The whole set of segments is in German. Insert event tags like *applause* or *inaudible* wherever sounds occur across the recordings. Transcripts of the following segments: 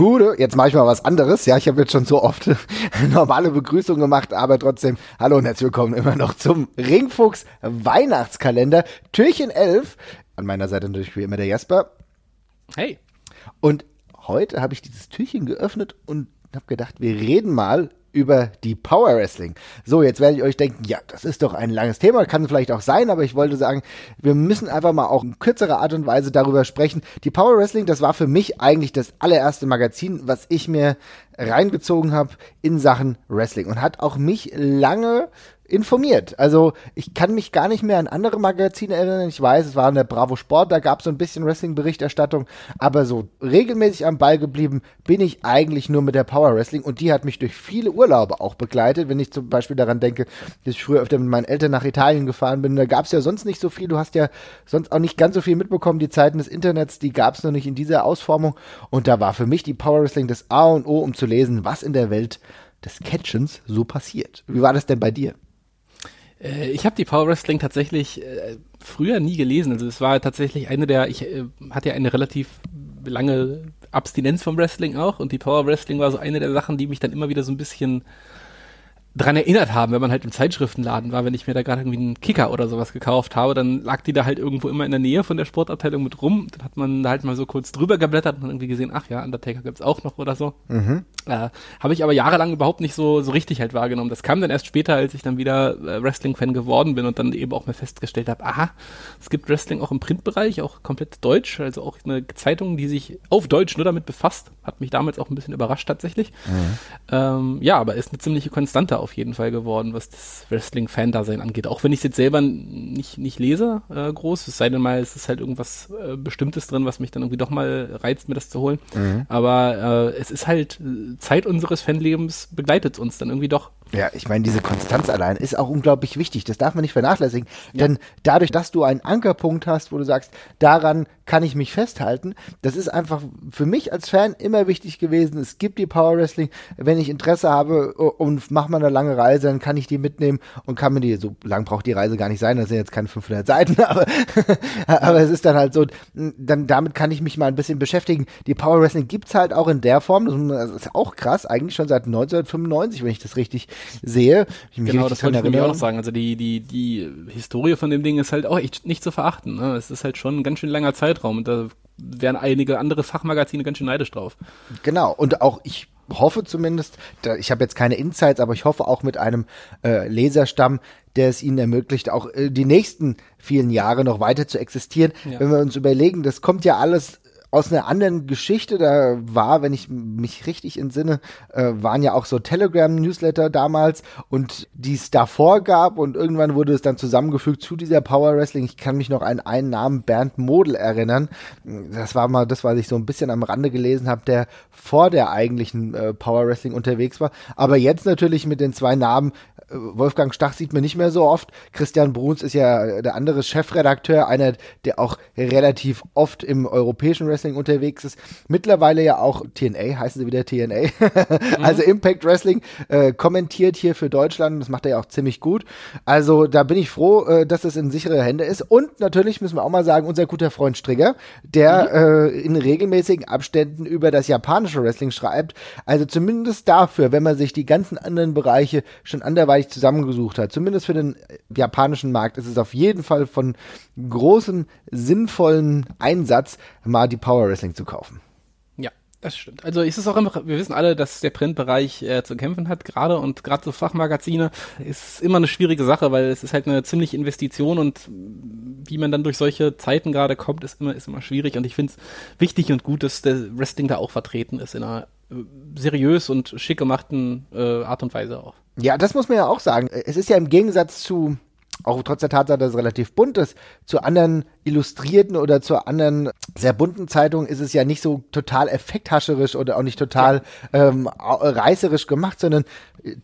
Gude, jetzt mache ich mal was anderes. Ja, ich habe jetzt schon so oft *laughs* normale Begrüßung gemacht, aber trotzdem, hallo und herzlich willkommen immer noch zum Ringfuchs Weihnachtskalender, Türchen 11. An meiner Seite natürlich wie immer der Jasper. Hey. Und heute habe ich dieses Türchen geöffnet und habe gedacht, wir reden mal über die Power Wrestling. So, jetzt werde ich euch denken, ja, das ist doch ein langes Thema, kann vielleicht auch sein, aber ich wollte sagen, wir müssen einfach mal auch in kürzerer Art und Weise darüber sprechen. Die Power Wrestling, das war für mich eigentlich das allererste Magazin, was ich mir reingezogen habe in Sachen Wrestling und hat auch mich lange informiert. Also ich kann mich gar nicht mehr an andere Magazine erinnern. Ich weiß, es war in der Bravo Sport, da gab es so ein bisschen Wrestling-Berichterstattung, aber so regelmäßig am Ball geblieben bin ich eigentlich nur mit der Power Wrestling und die hat mich durch viele Urlaube auch begleitet. Wenn ich zum Beispiel daran denke, dass ich früher öfter mit meinen Eltern nach Italien gefahren bin, da gab es ja sonst nicht so viel. Du hast ja sonst auch nicht ganz so viel mitbekommen. Die Zeiten des Internets, die gab es noch nicht in dieser Ausformung und da war für mich die Power Wrestling das A und O, um zu lesen, was in der Welt des Catchens so passiert. Wie war das denn bei dir? Äh, ich habe die Power Wrestling tatsächlich äh, früher nie gelesen. Also es war tatsächlich eine der, ich äh, hatte ja eine relativ lange Abstinenz vom Wrestling auch und die Power Wrestling war so eine der Sachen, die mich dann immer wieder so ein bisschen dran erinnert haben, wenn man halt im Zeitschriftenladen war, wenn ich mir da gerade irgendwie einen Kicker oder sowas gekauft habe, dann lag die da halt irgendwo immer in der Nähe von der Sportabteilung mit rum. Dann hat man da halt mal so kurz drüber geblättert und irgendwie gesehen, ach ja, Undertaker gibt's auch noch oder so. Mhm. Äh, habe ich aber jahrelang überhaupt nicht so, so richtig halt wahrgenommen. Das kam dann erst später, als ich dann wieder äh, Wrestling-Fan geworden bin und dann eben auch mal festgestellt habe, aha, es gibt Wrestling auch im Printbereich, auch komplett deutsch, also auch eine Zeitung, die sich auf Deutsch nur damit befasst. Hat mich damals auch ein bisschen überrascht tatsächlich. Mhm. Ähm, ja, aber ist eine ziemliche Konstante auf jeden Fall geworden, was das Wrestling-Fan-Dasein angeht. Auch wenn ich es jetzt selber nicht, nicht lese, äh, groß, es sei denn mal, es ist halt irgendwas äh, Bestimmtes drin, was mich dann irgendwie doch mal reizt, mir das zu holen. Mhm. Aber äh, es ist halt, äh, Zeit unseres Fanlebens begleitet uns dann irgendwie doch. Ja, ich meine, diese Konstanz allein ist auch unglaublich wichtig. Das darf man nicht vernachlässigen. Ja. Denn dadurch, dass du einen Ankerpunkt hast, wo du sagst, daran kann ich mich festhalten, das ist einfach für mich als Fan immer wichtig gewesen. Es gibt die Power Wrestling. Wenn ich Interesse habe und mache mal eine lange Reise, dann kann ich die mitnehmen und kann mir die, so lang braucht die Reise gar nicht sein, das sind jetzt keine 500 Seiten, *laughs* aber, aber es ist dann halt so, dann damit kann ich mich mal ein bisschen beschäftigen. Die Power Wrestling gibt's halt auch in der Form, das ist auch krass, eigentlich schon seit 1995, wenn ich das richtig sehe. genau, das wollte ich nämlich auch noch sagen. Also die, die, die Historie von dem Ding ist halt auch echt nicht zu verachten. Ne? Es ist halt schon ein ganz schön langer Zeitraum und da wären einige andere Fachmagazine ganz schön neidisch drauf. Genau, und auch ich hoffe zumindest, ich habe jetzt keine Insights, aber ich hoffe auch mit einem äh, Leserstamm, der es ihnen ermöglicht, auch äh, die nächsten vielen Jahre noch weiter zu existieren. Ja. Wenn wir uns überlegen, das kommt ja alles aus einer anderen Geschichte. Da war, wenn ich mich richtig entsinne, äh, waren ja auch so Telegram-Newsletter damals und die es davor gab und irgendwann wurde es dann zusammengefügt zu dieser Power Wrestling. Ich kann mich noch an einen Namen Bernd Model erinnern. Das war mal das, was ich so ein bisschen am Rande gelesen habe, der vor der eigentlichen äh, Power Wrestling unterwegs war. Aber jetzt natürlich mit den zwei Namen Wolfgang Stach sieht man nicht mehr so oft. Christian Bruns ist ja der andere Chefredakteur, einer, der auch relativ oft im europäischen Wrestling unterwegs ist. Mittlerweile ja auch TNA, heißen sie wieder TNA, mhm. *laughs* also Impact Wrestling, äh, kommentiert hier für Deutschland. Das macht er ja auch ziemlich gut. Also da bin ich froh, äh, dass es in sichere Hände ist. Und natürlich müssen wir auch mal sagen, unser guter Freund Strigger, der mhm. äh, in regelmäßigen Abständen über das japanische Wrestling schreibt. Also zumindest dafür, wenn man sich die ganzen anderen Bereiche schon anderweitig gleich zusammengesucht hat, zumindest für den japanischen Markt, ist es auf jeden Fall von großem, sinnvollen Einsatz, mal die Power Wrestling zu kaufen. Ja, das stimmt. Also ist es auch immer, wir wissen alle, dass der Printbereich äh, zu kämpfen hat gerade und gerade so Fachmagazine ist immer eine schwierige Sache, weil es ist halt eine ziemliche Investition und wie man dann durch solche Zeiten gerade kommt, ist immer, ist immer schwierig und ich finde es wichtig und gut, dass der Wrestling da auch vertreten ist in einer äh, seriös und schick gemachten äh, Art und Weise auch. Ja, das muss man ja auch sagen. Es ist ja im Gegensatz zu, auch trotz der Tatsache, dass es relativ bunt ist, zu anderen illustrierten oder zu anderen sehr bunten Zeitungen ist es ja nicht so total effekthascherisch oder auch nicht total ähm, reißerisch gemacht, sondern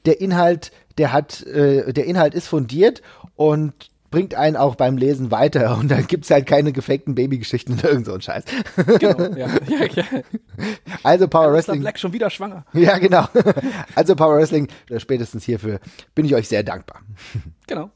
der Inhalt, der hat, äh, der Inhalt ist fundiert und bringt einen auch beim Lesen weiter *laughs* und dann gibt's halt keine gefakten Babygeschichten oder irgend so ein Scheiß. Genau, ja. *laughs* ja, ja. Also Power Wrestling. Black schon wieder schwanger. *laughs* Ja, genau. Also Power Wrestling, spätestens hierfür bin ich euch sehr dankbar. Genau.